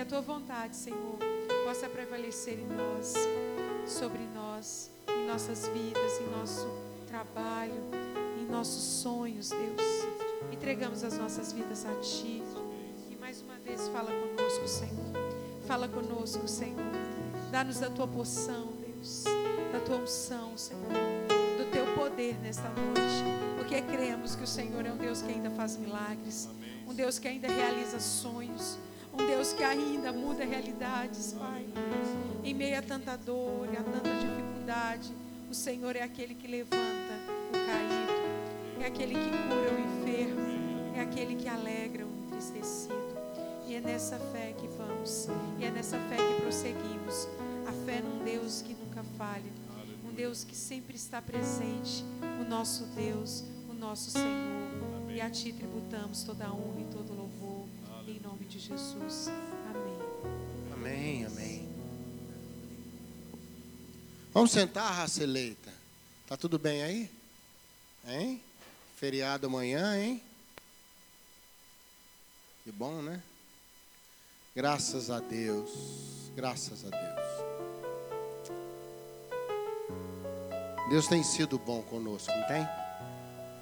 a tua vontade, Senhor, possa prevalecer em nós, sobre nós, em nossas vidas, em nosso trabalho, em nossos sonhos, Deus. Entregamos as nossas vidas a Ti. E mais uma vez fala conosco, Senhor. Fala conosco, Senhor. Dá-nos da tua poção, Deus. Da tua unção, Senhor. Do teu poder nesta noite. Porque cremos que o Senhor é um Deus que ainda faz milagres. Um Deus que ainda realiza sonhos. Um Deus que ainda muda realidades, Pai. Em meio a tanta dor e a tanta dificuldade, o Senhor é aquele que levanta o caído, é aquele que cura o enfermo, é aquele que alegra o entristecido. E é nessa fé que vamos, e é nessa fé que prosseguimos. A fé num Deus que nunca falha, um Deus que sempre está presente, o nosso Deus, o nosso Senhor. E a Ti tributamos toda a honra Jesus. Amém. Amém, amém. Vamos sentar, raça eleita. Tá tudo bem aí? Hein? Feriado amanhã, hein? Que bom, né? Graças a Deus. Graças a Deus. Deus tem sido bom conosco, não tem?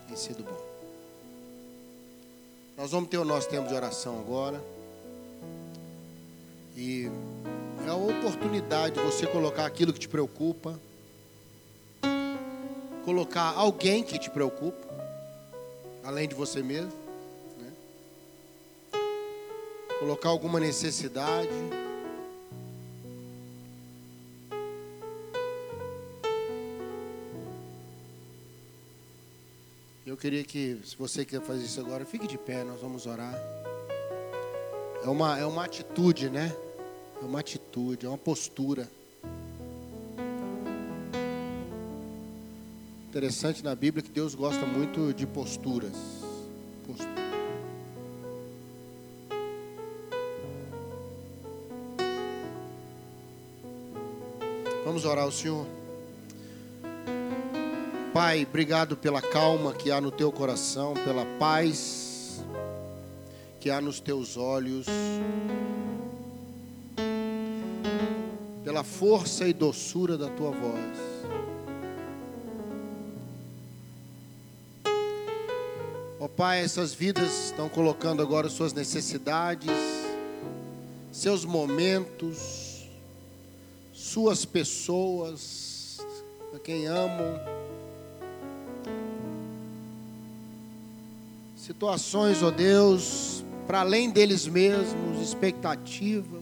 Tem sido bom. Nós vamos ter o nosso tempo de oração agora. E é a oportunidade de você colocar aquilo que te preocupa, colocar alguém que te preocupa, além de você mesmo, né? colocar alguma necessidade. Eu queria que, se você quer fazer isso agora, fique de pé, nós vamos orar. É uma, é uma atitude, né? É uma atitude, é uma postura. Interessante na Bíblia que Deus gosta muito de posturas. Postura. Vamos orar ao Senhor. Pai, obrigado pela calma que há no teu coração, pela paz que há nos teus olhos, pela força e doçura da tua voz. Ó Pai, essas vidas estão colocando agora suas necessidades, seus momentos, suas pessoas, a quem amam. situações, ó Deus, para além deles mesmos, expectativas.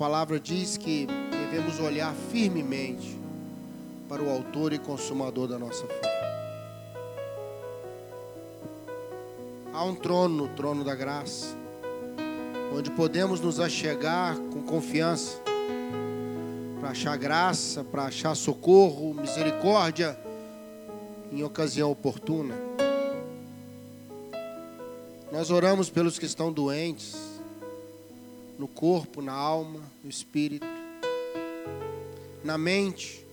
Palavra diz que devemos olhar firmemente para o Autor e Consumador da nossa fé. Há um trono, o trono da graça, onde podemos nos achegar com confiança para achar graça, para achar socorro, misericórdia em ocasião oportuna. Nós oramos pelos que estão doentes, no corpo, na alma, no espírito, na mente.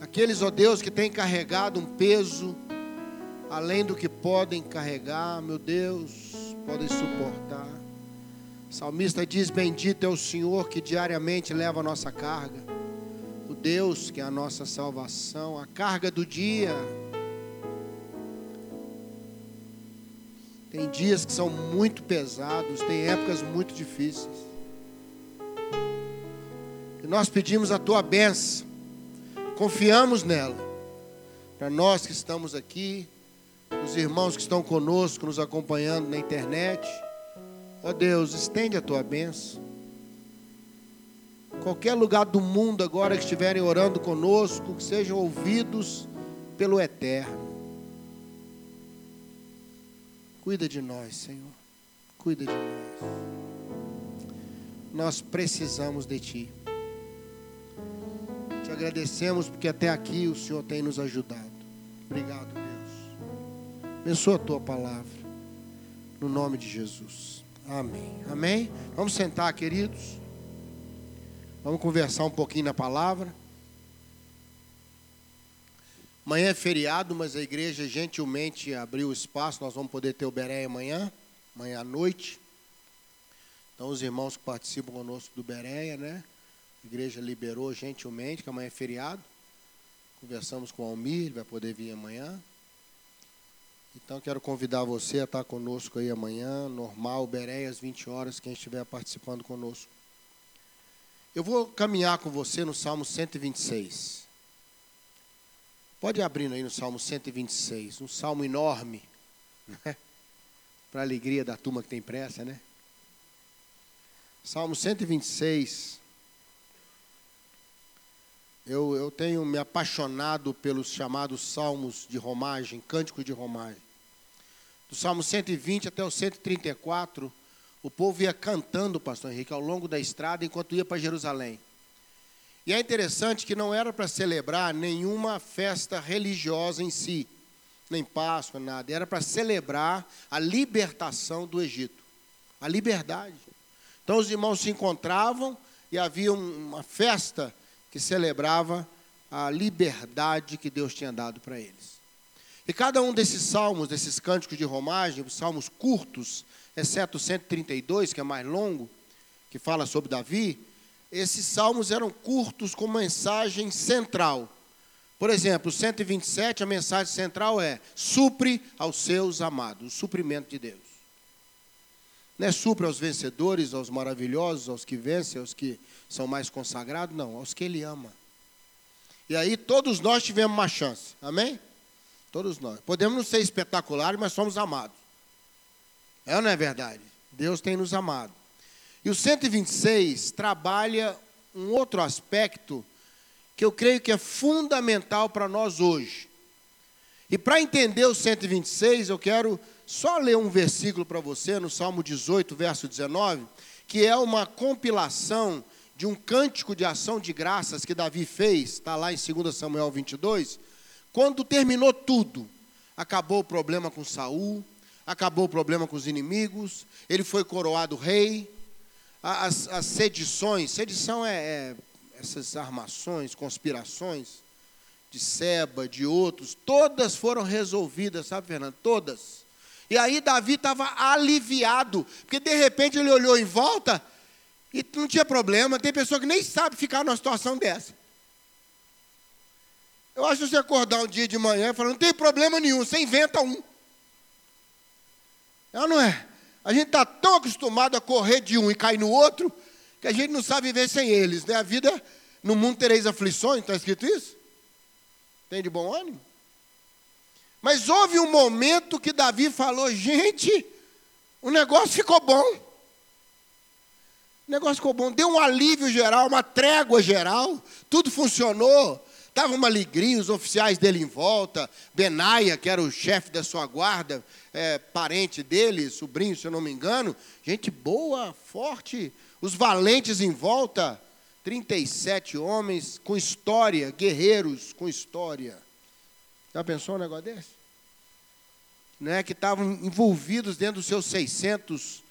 Aqueles, ó Deus, que têm carregado um peso além do que podem carregar, meu Deus, podem suportar. O salmista diz: Bendito é o Senhor que diariamente leva a nossa carga, o Deus que é a nossa salvação, a carga do dia. Tem dias que são muito pesados, tem épocas muito difíceis. E nós pedimos a tua bênção, confiamos nela, para nós que estamos aqui, os irmãos que estão conosco, nos acompanhando na internet. Ó oh Deus, estende a tua bênção. Qualquer lugar do mundo agora que estiverem orando conosco, que sejam ouvidos pelo Eterno. Cuida de nós, Senhor. Cuida de nós. Nós precisamos de Ti. Te agradecemos porque até aqui o Senhor tem nos ajudado. Obrigado, Deus. Abençoa a Tua palavra. No nome de Jesus. Amém. Amém. Vamos sentar, queridos. Vamos conversar um pouquinho na palavra. Amanhã é feriado, mas a igreja gentilmente abriu o espaço. Nós vamos poder ter o Beré amanhã, amanhã à noite. Então, os irmãos que participam conosco do Bereia, né? A igreja liberou gentilmente, que amanhã é feriado. Conversamos com o Almir, ele vai poder vir amanhã. Então, quero convidar você a estar conosco aí amanhã, normal, Bereia, às 20 horas, quem estiver participando conosco. Eu vou caminhar com você no Salmo 126. Pode abrindo aí no Salmo 126, um salmo enorme, né? para a alegria da turma que tem pressa, né? Salmo 126. Eu, eu tenho me apaixonado pelos chamados salmos de romagem, cânticos de romagem. Do Salmo 120 até o 134, o povo ia cantando, pastor Henrique, ao longo da estrada enquanto ia para Jerusalém. E é interessante que não era para celebrar nenhuma festa religiosa em si, nem Páscoa, nada. Era para celebrar a libertação do Egito, a liberdade. Então os irmãos se encontravam e havia uma festa que celebrava a liberdade que Deus tinha dado para eles. E cada um desses salmos, desses cânticos de romagem, salmos curtos, exceto o 132, que é mais longo, que fala sobre Davi, esses salmos eram curtos com mensagem central. Por exemplo, o 127, a mensagem central é: supre aos seus amados, o suprimento de Deus. Não é supre aos vencedores, aos maravilhosos, aos que vencem, aos que são mais consagrados, não, aos que Ele ama. E aí todos nós tivemos uma chance, amém? Todos nós. Podemos não ser espetaculares, mas somos amados. É ou não é verdade? Deus tem nos amado. E o 126 trabalha um outro aspecto que eu creio que é fundamental para nós hoje. E para entender o 126, eu quero só ler um versículo para você, no Salmo 18, verso 19, que é uma compilação de um cântico de ação de graças que Davi fez, está lá em 2 Samuel 22, quando terminou tudo. Acabou o problema com Saul, acabou o problema com os inimigos, ele foi coroado rei, as, as sedições, sedição é, é essas armações, conspirações de Seba, de outros, todas foram resolvidas, sabe, Fernando? Todas. E aí Davi estava aliviado, porque de repente ele olhou em volta e não tinha problema. Tem pessoa que nem sabe ficar numa situação dessa. Eu acho que você acordar um dia de manhã e falar, não tem problema nenhum, você inventa um. É ou não é? A gente está tão acostumado a correr de um e cair no outro, que a gente não sabe viver sem eles. Né? A vida, no mundo tereis aflições, está escrito isso? Tem de bom ânimo? Mas houve um momento que Davi falou: gente, o negócio ficou bom. O negócio ficou bom, deu um alívio geral, uma trégua geral, tudo funcionou. Estava uma alegria, os oficiais dele em volta, Benaia, que era o chefe da sua guarda, é, parente dele, sobrinho, se eu não me engano, gente boa, forte, os valentes em volta, 37 homens com história, guerreiros com história. Já pensou um negócio desse? Né, que estavam envolvidos dentro dos seus 600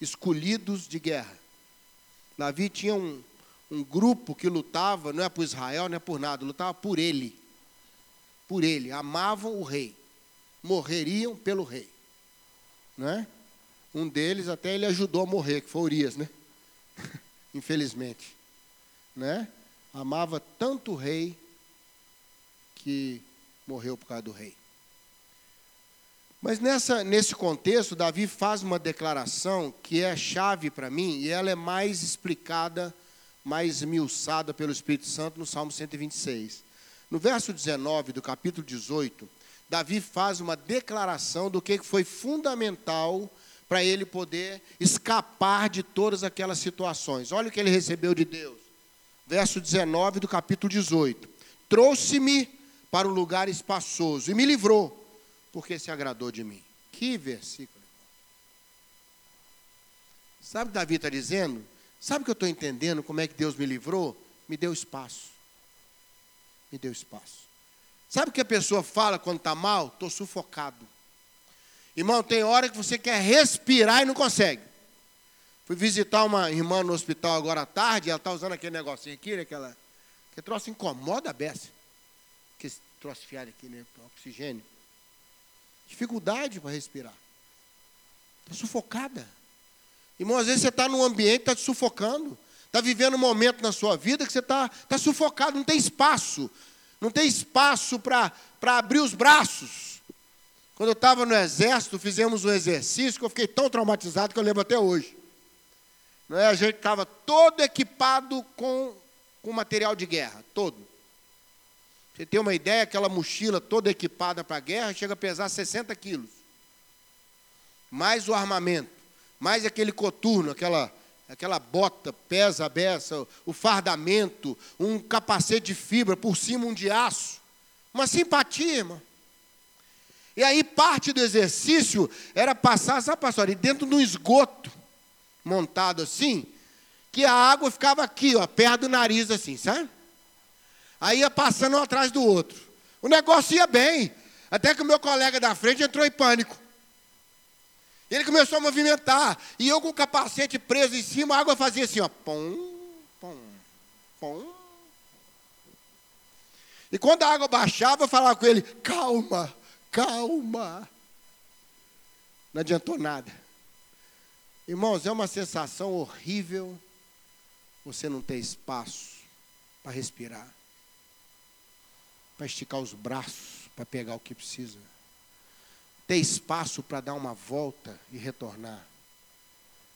escolhidos de guerra. Davi tinha um, um grupo que lutava, não é por Israel, não é por nada, lutava por ele. Por ele. Amavam o rei. Morreriam pelo rei. Né? Um deles até ele ajudou a morrer, que foi Urias, né? Infelizmente. Né? Amava tanto o rei que morreu por causa do rei. Mas nessa, nesse contexto, Davi faz uma declaração que é chave para mim e ela é mais explicada, mais miuçada pelo Espírito Santo no Salmo 126. No verso 19 do capítulo 18, Davi faz uma declaração do que foi fundamental para ele poder escapar de todas aquelas situações. Olha o que ele recebeu de Deus. Verso 19 do capítulo 18. Trouxe-me para um lugar espaçoso e me livrou, porque se agradou de mim. Que versículo. Sabe o que Davi está dizendo? Sabe o que eu estou entendendo? Como é que Deus me livrou? Me deu espaço. Me deu espaço. Sabe o que a pessoa fala quando está mal? Estou sufocado. Irmão, tem hora que você quer respirar e não consegue. Fui visitar uma irmã no hospital agora à tarde, ela está usando aquele negocinho aqui, aquela, que troço incomoda a beça troço fiado aqui, né? Oxigênio. Dificuldade para respirar. Está sufocada. Irmão, às vezes você está num ambiente que está te sufocando. Está vivendo um momento na sua vida que você está tá sufocado, não tem espaço. Não tem espaço para abrir os braços. Quando eu estava no exército, fizemos um exercício que eu fiquei tão traumatizado que eu lembro até hoje. É? A gente estava todo equipado com, com material de guerra, todo. Você tem uma ideia, aquela mochila toda equipada para a guerra chega a pesar 60 quilos. Mais o armamento, mais aquele coturno, aquela, aquela bota, pesa beça, o fardamento, um capacete de fibra, por cima um de aço. Uma simpatia, irmão. E aí parte do exercício era passar, sabe, pastor, e dentro de um esgoto montado assim, que a água ficava aqui, ó, perto do nariz assim, sabe? Aí ia passando um atrás do outro. O negócio ia bem, até que o meu colega da frente entrou em pânico. Ele começou a movimentar, e eu com o capacete preso em cima, a água fazia assim, ó, pom, pom, pom. E quando a água baixava, eu falava com ele, calma, calma. Não adiantou nada. Irmãos, é uma sensação horrível você não ter espaço para respirar, para esticar os braços, para pegar o que precisa, ter espaço para dar uma volta e retornar,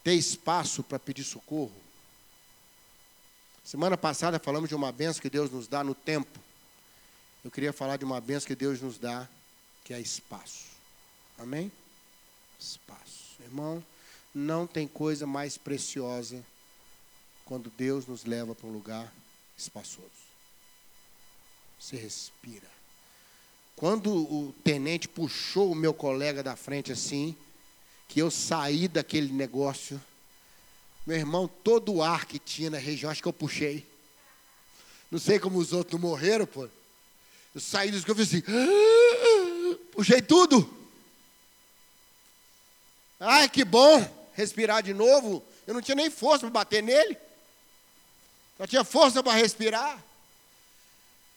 ter espaço para pedir socorro. Semana passada falamos de uma benção que Deus nos dá no tempo. Eu queria falar de uma benção que Deus nos dá, que é espaço. Amém? Espaço. Irmão, não tem coisa mais preciosa quando Deus nos leva para um lugar espaçoso. Você respira. Quando o tenente puxou o meu colega da frente assim, que eu saí daquele negócio, meu irmão, todo o ar que tinha na região, acho que eu puxei. Não sei como os outros morreram, pô. Eu saí dos que eu fiz assim, puxei tudo. Ai, que bom respirar de novo. Eu não tinha nem força para bater nele. Eu tinha força para respirar.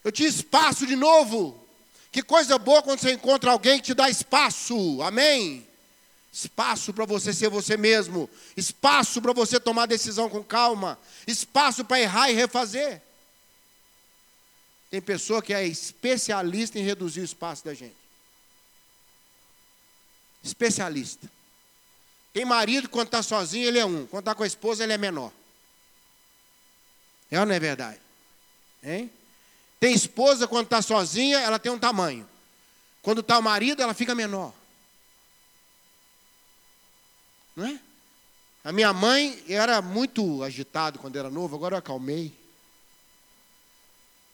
Eu tinha espaço de novo. Que coisa boa quando você encontra alguém que te dá espaço. Amém? Espaço para você ser você mesmo. Espaço para você tomar decisão com calma. Espaço para errar e refazer. Tem pessoa que é especialista em reduzir o espaço da gente. Especialista. Tem marido, quando está sozinho, ele é um. Quando está com a esposa, ele é menor. É ou não é verdade? Hein? Tem esposa, quando está sozinha, ela tem um tamanho. Quando está o marido, ela fica menor. Não é? A minha mãe era muito agitado quando era novo, agora eu acalmei.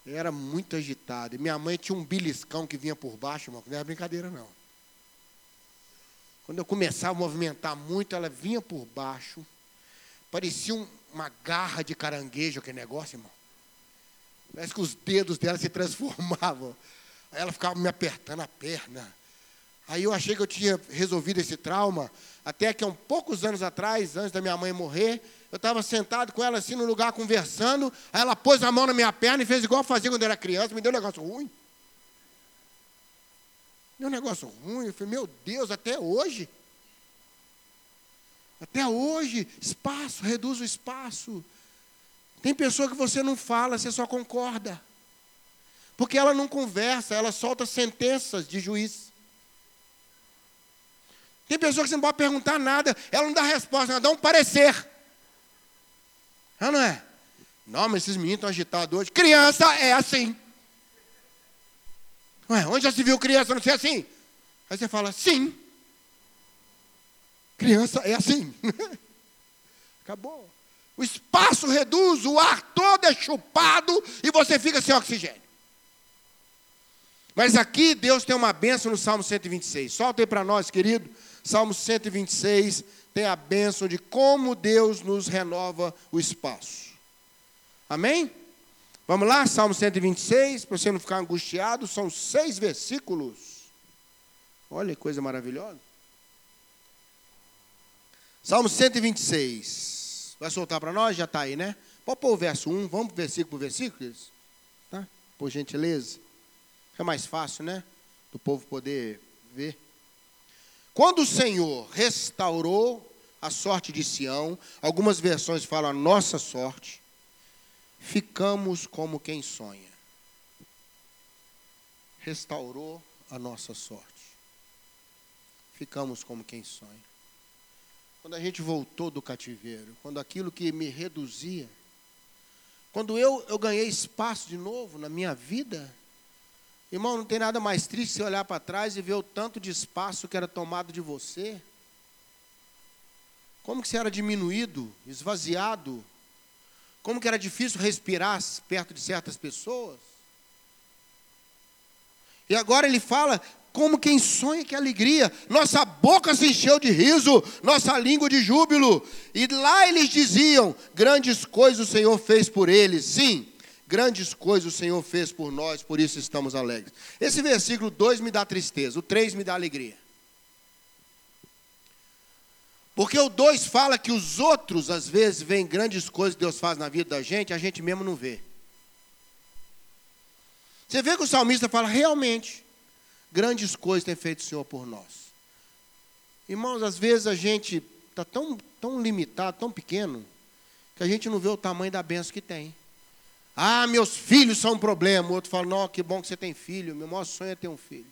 Era muito agitado. E minha mãe tinha um beliscão que vinha por baixo, irmão, não era brincadeira não. Quando eu começava a movimentar muito, ela vinha por baixo. Parecia um, uma garra de caranguejo aquele negócio, irmão. Parece que os dedos dela se transformavam. Aí ela ficava me apertando a perna. Aí eu achei que eu tinha resolvido esse trauma, até que há um poucos anos atrás, antes da minha mãe morrer, eu estava sentado com ela assim no lugar conversando, aí ela pôs a mão na minha perna e fez igual fazia quando era criança, me deu um negócio ruim. Deu um negócio ruim. Eu falei, meu Deus, até hoje. Até hoje, espaço, reduz o espaço. Tem pessoa que você não fala, você só concorda. Porque ela não conversa, ela solta sentenças de juiz. Tem pessoa que você não pode perguntar nada, ela não dá resposta, ela dá um parecer. Ah, não é? Não, mas esses meninos estão agitados hoje. Criança é assim. Ué, onde já se viu criança não ser assim? Aí você fala, sim. Criança é assim. Acabou. O espaço reduz, o ar todo é chupado e você fica sem oxigênio. Mas aqui Deus tem uma benção no Salmo 126. Solta aí para nós, querido. Salmo 126 tem a benção de como Deus nos renova o espaço. Amém? Vamos lá, Salmo 126, para você não ficar angustiado, são seis versículos. Olha que coisa maravilhosa. Salmo 126. Vai soltar para nós? Já está aí, né? Pode pôr o verso 1, vamos versículo por versículo, tá? Por gentileza. É mais fácil, né? Do povo poder ver. Quando o Senhor restaurou a sorte de Sião, algumas versões falam a nossa sorte, ficamos como quem sonha. Restaurou a nossa sorte. Ficamos como quem sonha. Quando a gente voltou do cativeiro, quando aquilo que me reduzia, quando eu, eu ganhei espaço de novo na minha vida, irmão, não tem nada mais triste se olhar para trás e ver o tanto de espaço que era tomado de você. Como que você era diminuído, esvaziado? Como que era difícil respirar perto de certas pessoas? E agora ele fala como quem sonha que alegria. Nossa boca se encheu de riso, nossa língua de júbilo. E lá eles diziam: grandes coisas o Senhor fez por eles. Sim, grandes coisas o Senhor fez por nós, por isso estamos alegres. Esse versículo 2 me dá tristeza, o 3 me dá alegria. Porque o 2 fala que os outros, às vezes, veem grandes coisas que Deus faz na vida da gente, a gente mesmo não vê. Você vê que o salmista fala, realmente, grandes coisas tem feito o Senhor por nós. Irmãos, às vezes a gente está tão, tão limitado, tão pequeno, que a gente não vê o tamanho da benção que tem. Ah, meus filhos são um problema. O outro fala, não, que bom que você tem filho. Meu maior sonho é ter um filho.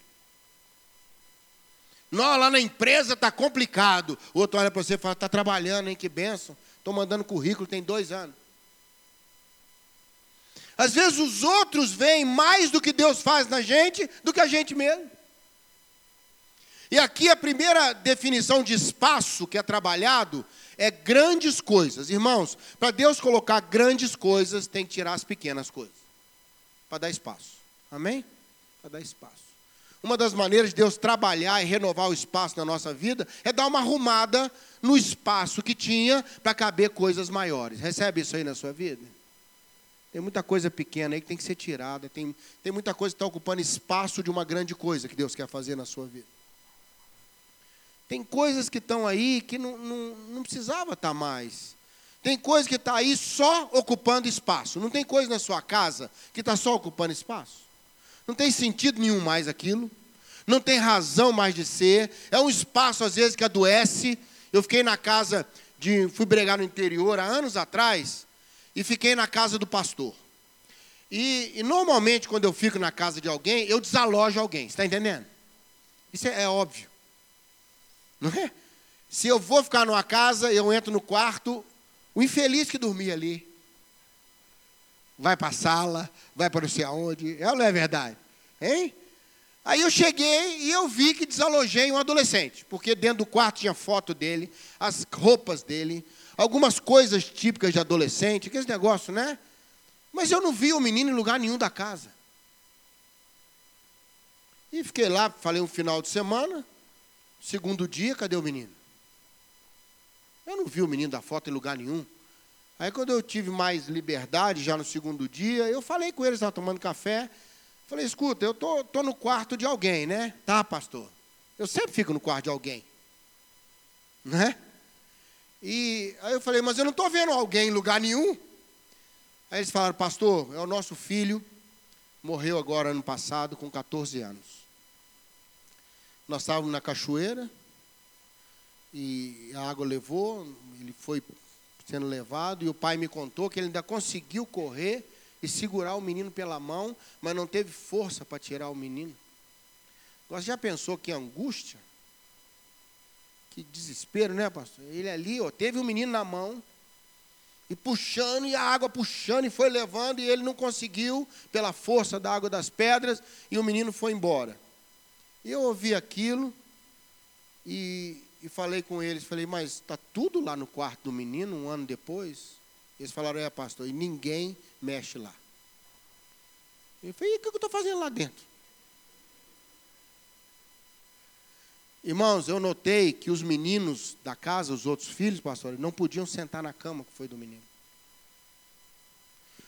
Não, lá na empresa está complicado. O outro olha para você e fala, está trabalhando, hein? Que benção. Estou mandando currículo, tem dois anos. Às vezes os outros veem mais do que Deus faz na gente do que a gente mesmo. E aqui a primeira definição de espaço que é trabalhado é grandes coisas. Irmãos, para Deus colocar grandes coisas, tem que tirar as pequenas coisas. Para dar espaço. Amém? Para dar espaço. Uma das maneiras de Deus trabalhar e renovar o espaço na nossa vida é dar uma arrumada no espaço que tinha para caber coisas maiores. Recebe isso aí na sua vida? Tem muita coisa pequena aí que tem que ser tirada. Tem, tem muita coisa que está ocupando espaço de uma grande coisa que Deus quer fazer na sua vida. Tem coisas que estão aí que não, não, não precisava estar tá mais. Tem coisa que está aí só ocupando espaço. Não tem coisa na sua casa que está só ocupando espaço. Não tem sentido nenhum mais aquilo. Não tem razão mais de ser. É um espaço, às vezes, que adoece. Eu fiquei na casa de. Fui bregar no interior há anos atrás e fiquei na casa do pastor. E, e normalmente, quando eu fico na casa de alguém, eu desalojo alguém. Está entendendo? Isso é, é óbvio. Não é? Se eu vou ficar numa casa, eu entro no quarto, o infeliz que dormia ali vai para a sala, vai para não sei aonde. É ou não é verdade? Hein? Aí eu cheguei e eu vi que desalojei um adolescente, porque dentro do quarto tinha foto dele, as roupas dele, algumas coisas típicas de adolescente, aqueles negócio, né? Mas eu não vi o menino em lugar nenhum da casa. E fiquei lá, falei um final de semana, segundo dia, cadê o menino? Eu não vi o menino da foto em lugar nenhum. Aí quando eu tive mais liberdade, já no segundo dia, eu falei com eles, estavam tomando café. Falei, escuta, eu tô, tô no quarto de alguém, né? Tá, pastor. Eu sempre fico no quarto de alguém. Né? E aí eu falei, mas eu não estou vendo alguém em lugar nenhum. Aí eles falaram, pastor, é o nosso filho, morreu agora ano passado com 14 anos. Nós estávamos na cachoeira e a água levou, ele foi sendo levado, e o pai me contou que ele ainda conseguiu correr e segurar o menino pela mão, mas não teve força para tirar o menino. Você já pensou que angústia? Que desespero, né, pastor? Ele ali, ó, teve o menino na mão, e puxando, e a água puxando, e foi levando, e ele não conseguiu, pela força da água das pedras, e o menino foi embora. Eu ouvi aquilo, e e falei com eles, falei, mas está tudo lá no quarto do menino um ano depois? Eles falaram, é pastor, e ninguém mexe lá. Eu falei, e o que eu estou fazendo lá dentro? Irmãos, eu notei que os meninos da casa, os outros filhos, pastor, não podiam sentar na cama que foi do menino.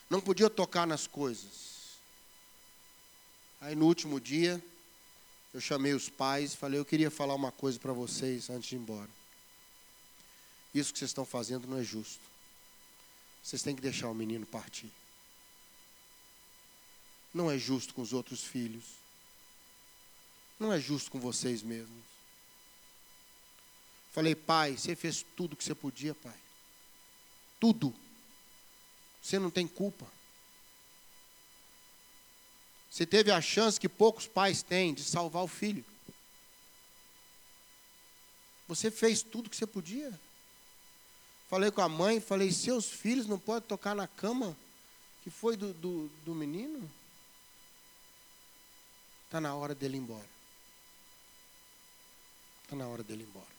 Não podiam tocar nas coisas. Aí no último dia, eu chamei os pais e falei: Eu queria falar uma coisa para vocês antes de ir embora. Isso que vocês estão fazendo não é justo. Vocês têm que deixar o menino partir. Não é justo com os outros filhos. Não é justo com vocês mesmos. Falei, pai, você fez tudo que você podia, pai. Tudo. Você não tem culpa. Você teve a chance que poucos pais têm de salvar o filho. Você fez tudo que você podia. Falei com a mãe, falei, seus filhos não podem tocar na cama que foi do, do, do menino? Está na hora dele ir embora. Está na hora dele ir embora.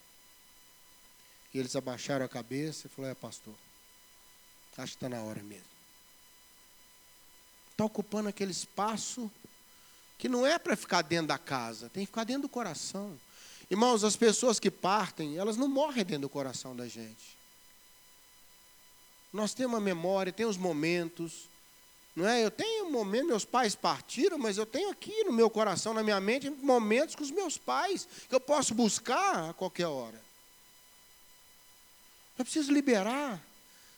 E eles abaixaram a cabeça e falaram, é pastor, acho que está na hora mesmo. Está ocupando aquele espaço que não é para ficar dentro da casa, tem que ficar dentro do coração. Irmãos, as pessoas que partem, elas não morrem dentro do coração da gente. Nós temos uma memória, tem os momentos, não é? Eu tenho um momento, meus pais partiram, mas eu tenho aqui no meu coração, na minha mente, momentos com os meus pais que eu posso buscar a qualquer hora. Eu preciso liberar.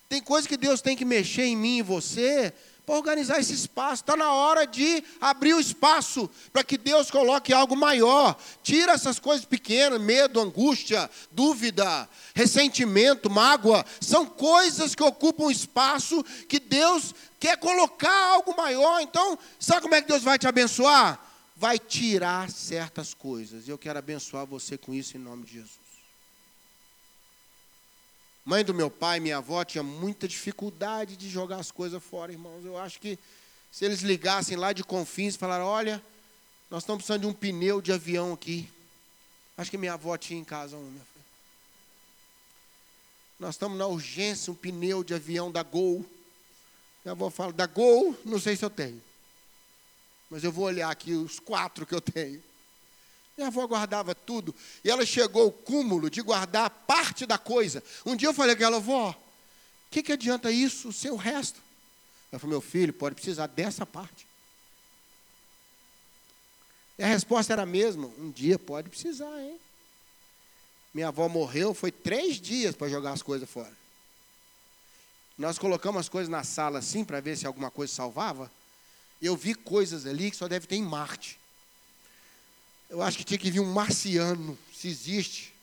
Tem coisa que Deus tem que mexer em mim e você para organizar esse espaço. Está na hora de abrir o espaço para que Deus coloque algo maior. Tira essas coisas pequenas, medo, angústia, dúvida, ressentimento, mágoa. São coisas que ocupam espaço que Deus quer colocar algo maior. Então, sabe como é que Deus vai te abençoar? Vai tirar certas coisas. Eu quero abençoar você com isso em nome de Jesus. Mãe do meu pai, minha avó, tinha muita dificuldade de jogar as coisas fora, irmãos. Eu acho que se eles ligassem lá de Confins e falaram: olha, nós estamos precisando de um pneu de avião aqui. Acho que minha avó tinha em casa um, minha filha. Nós estamos na urgência, um pneu de avião da Gol. Minha avó fala: da Gol, não sei se eu tenho. Mas eu vou olhar aqui os quatro que eu tenho. Minha avó guardava tudo. E ela chegou ao cúmulo de guardar parte da coisa. Um dia eu falei com ela, avó, o que, que adianta isso, o seu resto? Ela falou, meu filho, pode precisar dessa parte. E a resposta era a mesma, um dia pode precisar, hein? Minha avó morreu, foi três dias para jogar as coisas fora. Nós colocamos as coisas na sala assim para ver se alguma coisa salvava. Eu vi coisas ali que só deve ter em Marte. Eu acho que tinha que vir um marciano, se existe,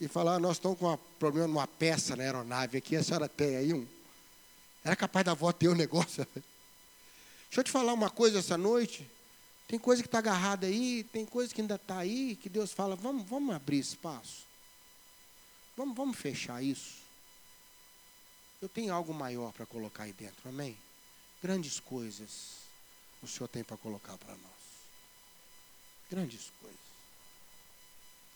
e falar: ah, nós estamos com um problema numa peça na aeronave aqui, a senhora tem aí um. Era capaz da avó ter o um negócio. Deixa eu te falar uma coisa essa noite. Tem coisa que está agarrada aí, tem coisa que ainda está aí, que Deus fala: vamos, vamos abrir espaço. Vamos, vamos fechar isso. Eu tenho algo maior para colocar aí dentro, amém? Grandes coisas o Senhor tem para colocar para nós. Grandes coisas.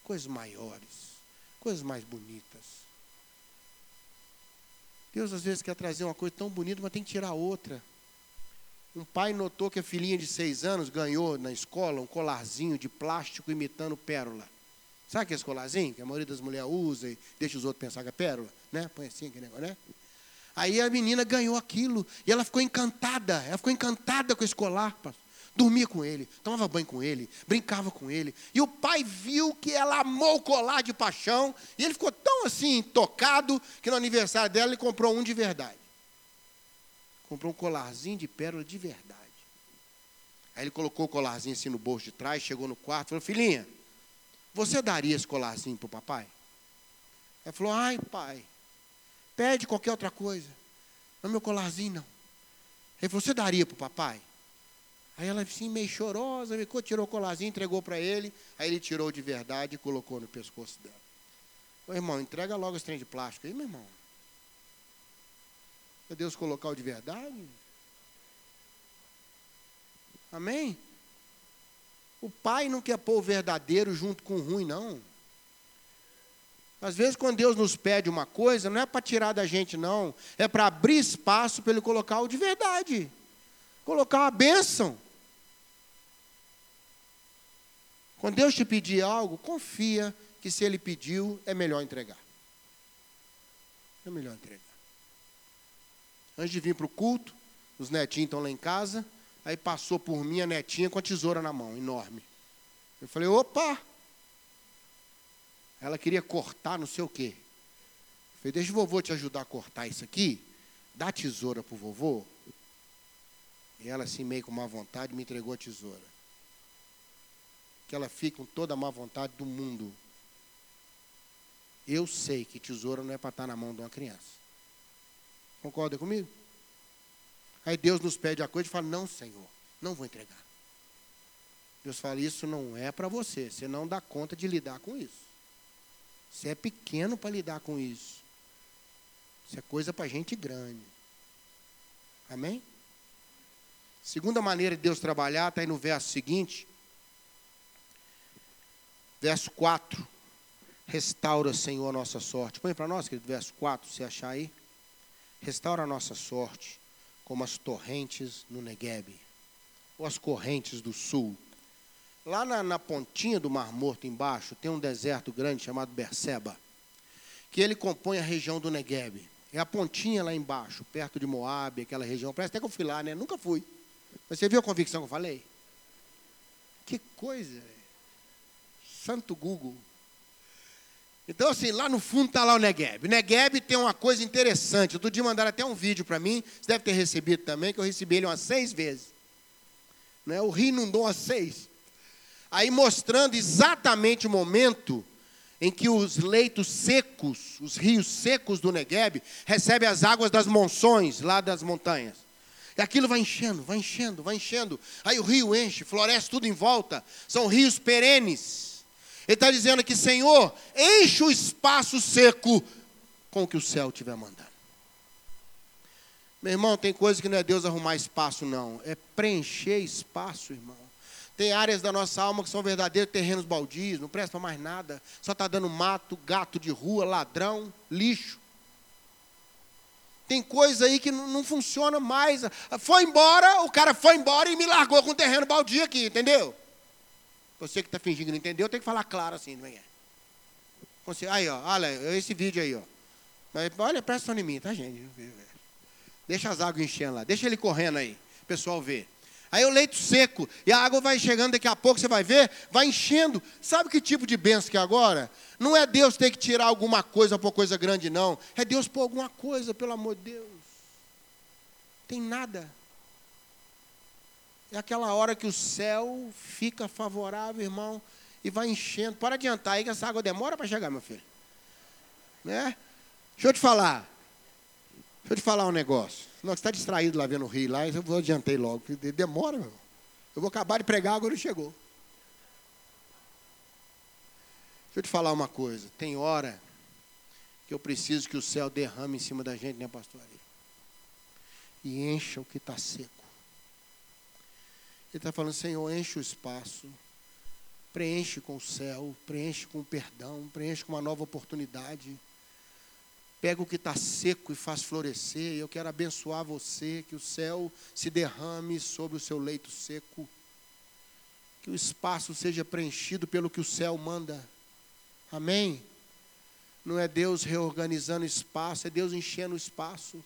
Coisas maiores. Coisas mais bonitas. Deus às vezes quer trazer uma coisa tão bonita, mas tem que tirar outra. Um pai notou que a filhinha de seis anos ganhou na escola um colarzinho de plástico imitando pérola. Sabe aquele colarzinho que a maioria das mulheres usa e deixa os outros pensar que é pérola? Né? Põe assim aquele negócio, né? Aí a menina ganhou aquilo e ela ficou encantada. Ela ficou encantada com esse colar, pastor dormia com ele, tomava banho com ele, brincava com ele. E o pai viu que ela amou o colar de paixão, e ele ficou tão assim tocado que no aniversário dela ele comprou um de verdade. Comprou um colarzinho de pérola de verdade. Aí ele colocou o colarzinho assim no bolso de trás, chegou no quarto, falou: "Filhinha, você daria esse colarzinho para o papai?" Ela falou: "Ai, pai, pede qualquer outra coisa. Não meu colarzinho não." Ele falou: "Você daria para o papai?" Aí ela assim, meio chorosa, ficou, tirou o colarzinho, entregou para ele. Aí ele tirou de verdade e colocou no pescoço dela. Ô irmão, entrega logo esse trem de plástico aí, meu irmão. Para Deus colocar o de verdade. Amém? O pai não quer pôr o verdadeiro junto com o ruim, não. Às vezes, quando Deus nos pede uma coisa, não é para tirar da gente, não. É para abrir espaço para Ele colocar o de verdade. Colocar a bênção. Quando Deus te pedir algo, confia que se Ele pediu, é melhor entregar. É melhor entregar. Antes de vir para o culto, os netinhos estão lá em casa, aí passou por mim a netinha com a tesoura na mão, enorme. Eu falei, opa! Ela queria cortar não sei o quê. Eu falei, deixa o vovô te ajudar a cortar isso aqui. Dá a tesoura para o vovô. E ela, assim, meio com má vontade, me entregou a tesoura que ela fique com toda a má vontade do mundo. Eu sei que tesoura não é para estar na mão de uma criança. Concorda comigo? Aí Deus nos pede a coisa e fala: Não, Senhor, não vou entregar. Deus fala: Isso não é para você. Você não dá conta de lidar com isso. Você é pequeno para lidar com isso. Isso é coisa para gente grande. Amém? Segunda maneira de Deus trabalhar está aí no verso seguinte. Verso 4. Restaura, Senhor, a nossa sorte. Põe para nós, querido, verso 4, se achar aí. Restaura a nossa sorte, como as torrentes no Negueb, ou as correntes do sul. Lá na, na pontinha do Mar Morto, embaixo, tem um deserto grande chamado Berseba, que ele compõe a região do Negueb. É a pontinha lá embaixo, perto de Moab, aquela região. Parece até que eu fui lá, né? Nunca fui. Mas você viu a convicção que eu falei? Que coisa! Santo Google. Então, assim, lá no fundo está lá o Negueb. O Negueb tem uma coisa interessante. Outro dia mandaram até um vídeo para mim, você deve ter recebido também, que eu recebi ele umas seis vezes. Né? O rio inundou umas seis. Aí mostrando exatamente o momento em que os leitos secos, os rios secos do Negueb, recebem as águas das monções lá das montanhas. E aquilo vai enchendo, vai enchendo, vai enchendo. Aí o rio enche, floresce tudo em volta. São rios perenes. Ele está dizendo que, Senhor, enche o espaço seco com o que o céu estiver mandando. Meu irmão, tem coisa que não é Deus arrumar espaço, não. É preencher espaço, irmão. Tem áreas da nossa alma que são verdadeiros terrenos baldios, não presta mais nada. Só está dando mato, gato de rua, ladrão, lixo. Tem coisa aí que não, funciona mais. Foi embora, o cara foi embora e me largou com o terreno baldio aqui, entendeu? Você que está fingindo que não entendeu, tem que falar claro assim, não é? Aí, ó, olha esse vídeo aí, ó. Olha, presta atenção em mim, tá, gente? Deixa as águas enchendo lá, deixa ele correndo aí, o pessoal ver. Aí o leito seco, e a água vai chegando daqui a pouco, você vai ver, vai enchendo. Sabe que tipo de benção que é agora? Não é Deus ter que tirar alguma coisa por coisa grande, não. É Deus pôr alguma coisa, pelo amor de Deus. Tem nada. É aquela hora que o céu fica favorável, irmão, e vai enchendo. Para adiantar aí que essa água demora para chegar, meu filho. Né? Deixa eu te falar. Deixa eu te falar um negócio. Você está distraído lá vendo o rio lá, eu vou adiantei logo. Demora, meu. Eu vou acabar de pregar, agora chegou. Deixa eu te falar uma coisa. Tem hora que eu preciso que o céu derrame em cima da gente, né, pastor? E encha o que está seco. Ele está falando, Senhor, enche o espaço, preenche com o céu, preenche com o perdão, preenche com uma nova oportunidade. Pega o que está seco e faz florescer. Eu quero abençoar você, que o céu se derrame sobre o seu leito seco. Que o espaço seja preenchido pelo que o céu manda. Amém? Não é Deus reorganizando espaço, é Deus enchendo o espaço.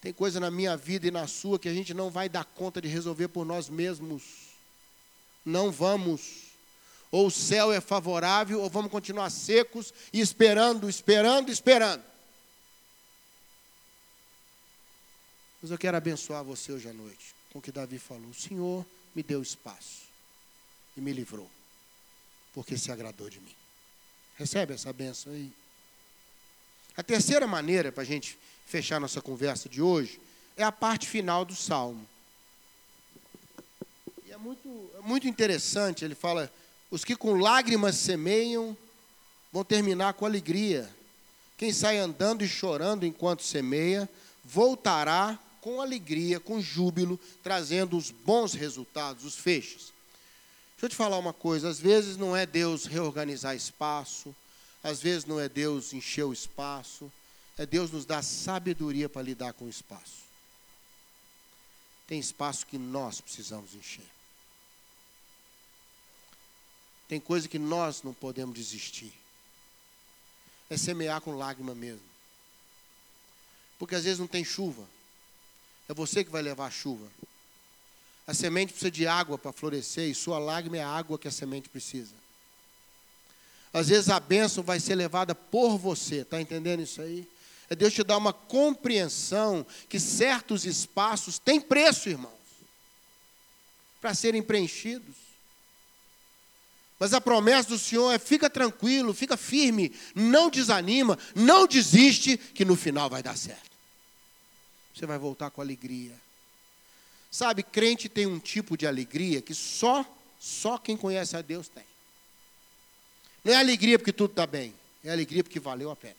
Tem coisa na minha vida e na sua que a gente não vai dar conta de resolver por nós mesmos. Não vamos. Ou o céu é favorável, ou vamos continuar secos e esperando, esperando, esperando. Mas eu quero abençoar você hoje à noite com o que Davi falou. O Senhor me deu espaço e me livrou, porque se agradou de mim. Recebe essa benção aí. A terceira maneira para a gente fechar nossa conversa de hoje é a parte final do salmo. E é muito, é muito interessante, ele fala: os que com lágrimas semeiam vão terminar com alegria. Quem sai andando e chorando enquanto semeia, voltará com alegria, com júbilo, trazendo os bons resultados, os feixes. Deixa eu te falar uma coisa: às vezes não é Deus reorganizar espaço, às vezes não é Deus encher o espaço, é Deus nos dar sabedoria para lidar com o espaço. Tem espaço que nós precisamos encher. Tem coisa que nós não podemos desistir. É semear com lágrima mesmo. Porque às vezes não tem chuva. É você que vai levar a chuva. A semente precisa de água para florescer e sua lágrima é a água que a semente precisa. Às vezes a bênção vai ser levada por você, está entendendo isso aí? É Deus te dar uma compreensão que certos espaços têm preço, irmãos, para serem preenchidos. Mas a promessa do Senhor é: fica tranquilo, fica firme, não desanima, não desiste, que no final vai dar certo. Você vai voltar com alegria. Sabe, crente tem um tipo de alegria que só, só quem conhece a Deus tem. Não é alegria porque tudo está bem, é alegria porque valeu a pena.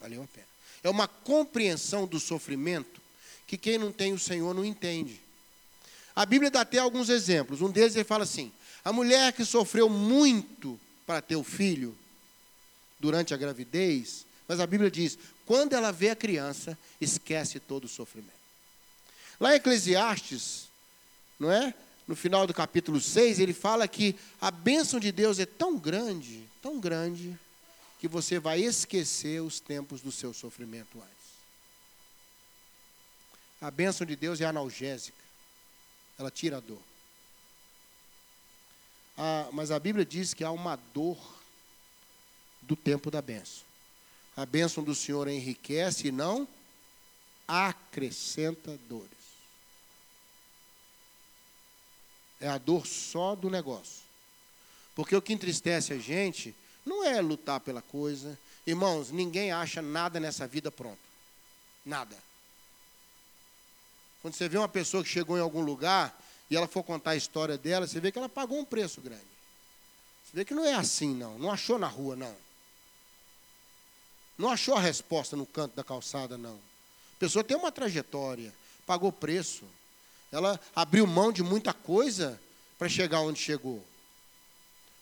Valeu a pena. É uma compreensão do sofrimento que quem não tem o Senhor não entende. A Bíblia dá até alguns exemplos. Um deles ele fala assim: a mulher que sofreu muito para ter o filho durante a gravidez, mas a Bíblia diz: quando ela vê a criança, esquece todo o sofrimento. Lá em Eclesiastes, não é? No final do capítulo 6, ele fala que a bênção de Deus é tão grande, tão grande, que você vai esquecer os tempos do seu sofrimento antes. A bênção de Deus é analgésica, ela tira a dor. Ah, mas a Bíblia diz que há uma dor do tempo da bênção. A bênção do Senhor enriquece e não acrescenta dores. É a dor só do negócio. Porque o que entristece a gente não é lutar pela coisa. Irmãos, ninguém acha nada nessa vida pronto. Nada. Quando você vê uma pessoa que chegou em algum lugar e ela for contar a história dela, você vê que ela pagou um preço grande. Você vê que não é assim, não. Não achou na rua, não. Não achou a resposta no canto da calçada, não. A pessoa tem uma trajetória, pagou preço. Ela abriu mão de muita coisa para chegar onde chegou.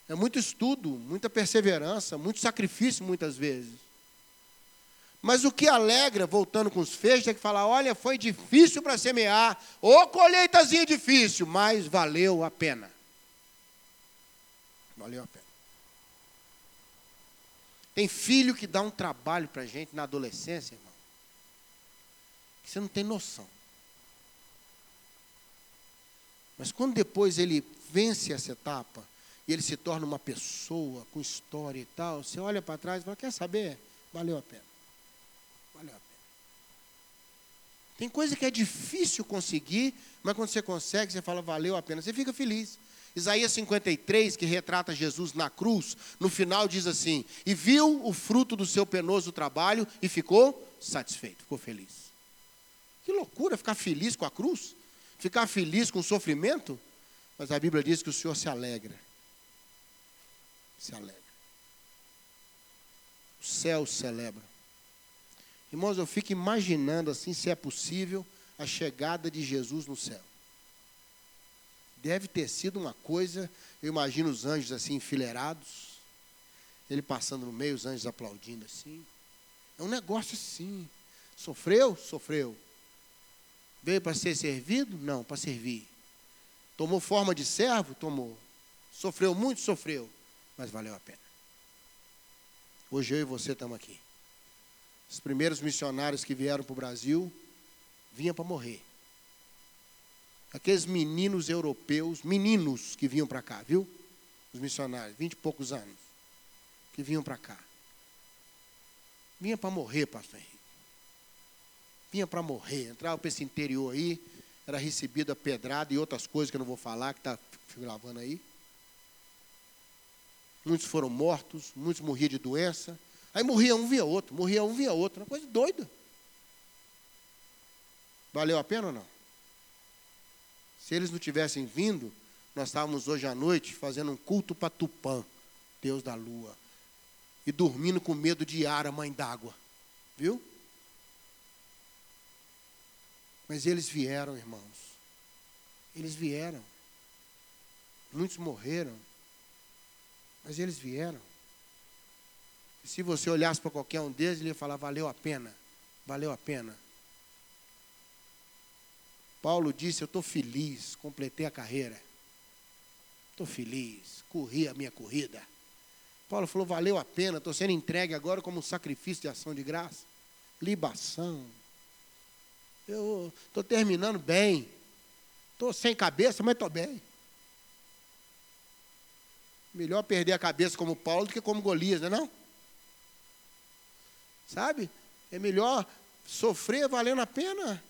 É muito estudo, muita perseverança, muito sacrifício muitas vezes. Mas o que alegra, voltando com os feixes, é que fala: olha, foi difícil para semear, ô colheitazinha difícil, mas valeu a pena. Valeu a pena. Tem filho que dá um trabalho para a gente na adolescência, irmão. Que você não tem noção. Mas quando depois ele vence essa etapa, e ele se torna uma pessoa com história e tal, você olha para trás e fala: quer saber? Valeu a pena. Valeu a pena. Tem coisa que é difícil conseguir, mas quando você consegue, você fala: valeu a pena. Você fica feliz. Isaías 53, que retrata Jesus na cruz, no final diz assim: E viu o fruto do seu penoso trabalho e ficou satisfeito, ficou feliz. Que loucura ficar feliz com a cruz, ficar feliz com o sofrimento, mas a Bíblia diz que o Senhor se alegra. Se alegra. O céu celebra. Irmãos, eu fico imaginando assim, se é possível, a chegada de Jesus no céu. Deve ter sido uma coisa, eu imagino os anjos assim enfileirados, ele passando no meio, os anjos aplaudindo assim. É um negócio assim. Sofreu? Sofreu. Veio para ser servido? Não, para servir. Tomou forma de servo? Tomou. Sofreu muito? Sofreu. Mas valeu a pena. Hoje eu e você estamos aqui. Os primeiros missionários que vieram para o Brasil vinham para morrer. Aqueles meninos europeus, meninos que vinham para cá, viu? Os missionários, vinte e poucos anos, que vinham para cá. Vinha para morrer, pastor Henrique. Vinha para morrer. Entrava para esse interior aí, era recebido a pedrada e outras coisas que eu não vou falar, que está gravando aí. Muitos foram mortos, muitos morriam de doença. Aí morria um, via outro, morria um, via outro. Uma coisa doida. Valeu a pena ou não? Se eles não tivessem vindo, nós estávamos hoje à noite fazendo um culto para Tupã, Deus da lua, e dormindo com medo de Ara, mãe d'água. Viu? Mas eles vieram, irmãos. Eles vieram. Muitos morreram. Mas eles vieram. E se você olhasse para qualquer um deles, ele ia falar: valeu a pena. Valeu a pena. Paulo disse: Eu estou feliz, completei a carreira. Estou feliz, corri a minha corrida. Paulo falou: Valeu a pena, estou sendo entregue agora como um sacrifício de ação de graça. Libação. Eu estou terminando bem. Estou sem cabeça, mas estou bem. Melhor perder a cabeça como Paulo do que como Golias, não é não? Sabe? É melhor sofrer valendo a pena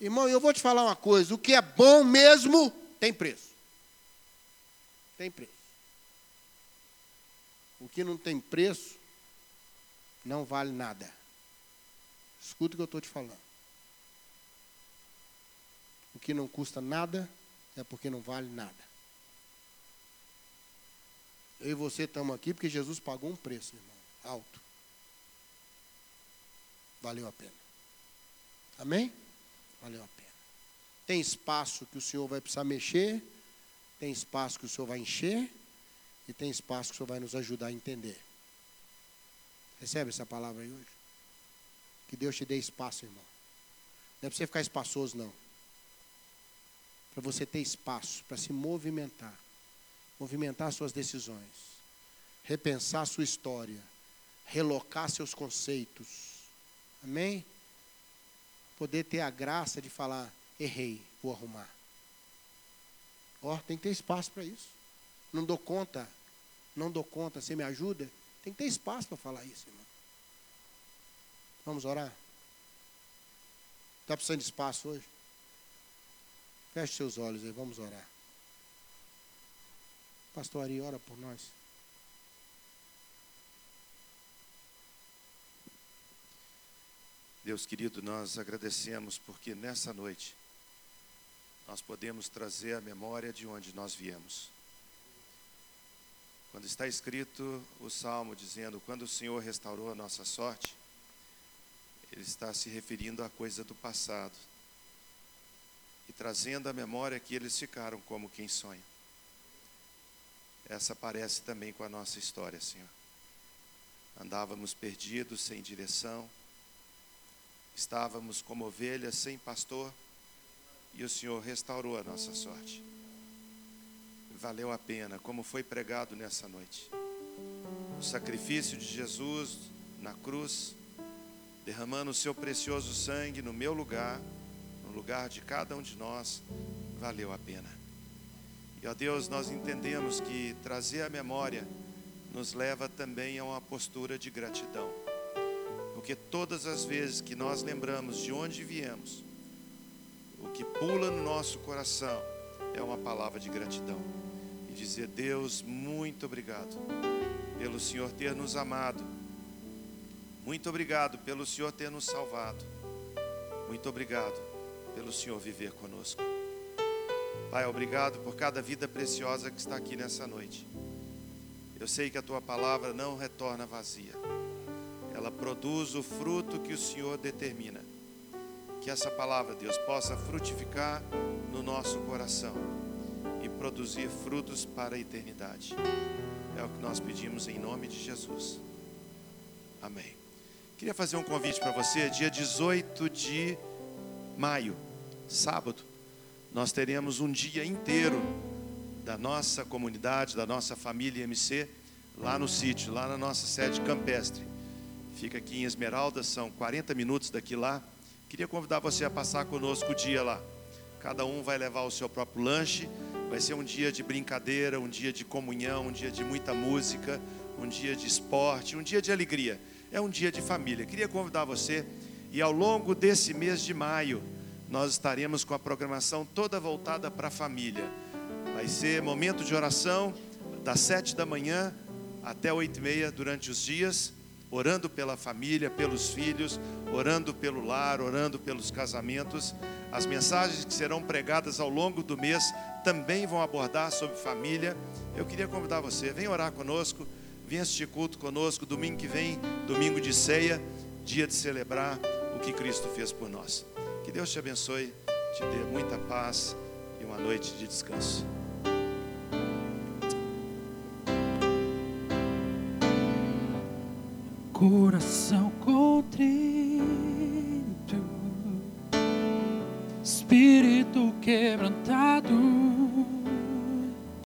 Irmão, eu vou te falar uma coisa: o que é bom mesmo tem preço. Tem preço. O que não tem preço não vale nada. Escuta o que eu estou te falando. O que não custa nada é porque não vale nada. Eu e você estamos aqui porque Jesus pagou um preço, irmão, alto. Valeu a pena. Amém? Valeu a pena. Tem espaço que o Senhor vai precisar mexer, tem espaço que o Senhor vai encher, e tem espaço que o Senhor vai nos ajudar a entender. Recebe essa palavra aí hoje? Que Deus te dê espaço, irmão. Não é para você ficar espaçoso, não. Para você ter espaço para se movimentar. Movimentar suas decisões. Repensar sua história. Relocar seus conceitos. Amém? Poder ter a graça de falar: errei, vou arrumar. Ó, tem que ter espaço para isso. Não dou conta. Não dou conta, você me ajuda? Tem que ter espaço para falar isso, irmão. Vamos orar? Está precisando de espaço hoje? Feche seus olhos aí, vamos orar. Pastor Ari, ora por nós. Deus querido, nós agradecemos porque nessa noite nós podemos trazer a memória de onde nós viemos. Quando está escrito o salmo dizendo: Quando o Senhor restaurou a nossa sorte, ele está se referindo à coisa do passado e trazendo à memória que eles ficaram como quem sonha. Essa parece também com a nossa história, Senhor. Andávamos perdidos, sem direção, estávamos como ovelhas sem pastor, e o Senhor restaurou a nossa sorte valeu a pena, como foi pregado nessa noite. O sacrifício de Jesus na cruz, derramando o seu precioso sangue no meu lugar, no lugar de cada um de nós, valeu a pena. E ó Deus, nós entendemos que trazer a memória nos leva também a uma postura de gratidão. Porque todas as vezes que nós lembramos de onde viemos, o que pula no nosso coração é uma palavra de gratidão e dizer: Deus, muito obrigado pelo Senhor ter nos amado, muito obrigado pelo Senhor ter nos salvado, muito obrigado pelo Senhor viver conosco. Pai, obrigado por cada vida preciosa que está aqui nessa noite. Eu sei que a tua palavra não retorna vazia, ela produz o fruto que o Senhor determina. Que essa palavra, Deus, possa frutificar no nosso coração produzir frutos para a eternidade. É o que nós pedimos em nome de Jesus. Amém. Queria fazer um convite para você, dia 18 de maio, sábado, nós teremos um dia inteiro da nossa comunidade, da nossa família MC, lá no sítio, lá na nossa sede campestre. Fica aqui em Esmeralda, são 40 minutos daqui lá. Queria convidar você a passar conosco o dia lá. Cada um vai levar o seu próprio lanche Vai ser um dia de brincadeira, um dia de comunhão, um dia de muita música, um dia de esporte, um dia de alegria. É um dia de família. Queria convidar você e ao longo desse mês de maio nós estaremos com a programação toda voltada para a família. Vai ser momento de oração das sete da manhã até oito e meia durante os dias, orando pela família, pelos filhos, orando pelo lar, orando pelos casamentos. As mensagens que serão pregadas ao longo do mês também vão abordar sobre família. Eu queria convidar você, vem orar conosco, vem assistir culto conosco domingo que vem, domingo de ceia, dia de celebrar o que Cristo fez por nós. Que Deus te abençoe, te dê muita paz e uma noite de descanso. Coração contrito. Espírito quebrantado